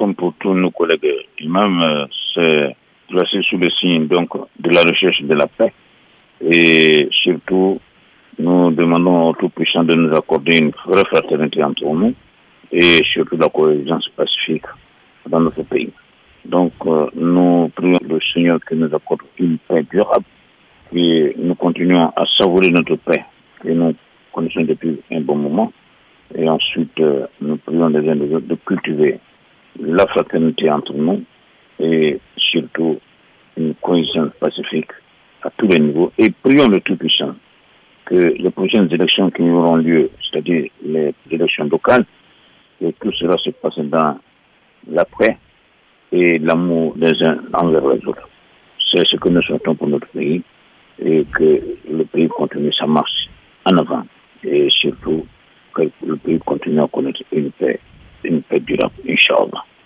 comme pour tous nos collègues imams, c'est placé sous le signe donc de la recherche de la paix. Et surtout, nous demandons au Tout-Puissant de nous accorder une vraie fraternité entre nous et surtout la cohésion pacifique dans notre pays. Donc, nous prions le Seigneur que nous accorde une paix durable et nous continuons à savourer notre paix que nous connaissons depuis un bon moment. Et ensuite, nous prions les uns des autres de cultiver la fraternité entre nous et surtout une cohésion pacifique à tous les niveaux. Et prions le Tout-Puissant que les prochaines élections qui auront lieu, c'est-à-dire les élections locales, que tout cela se passe dans la paix et l'amour des uns envers les autres. C'est ce que nous souhaitons pour notre pays et que le pays continue sa marche en avant et surtout que le pays continue à connaître une paix, une paix durable, Inch'Allah.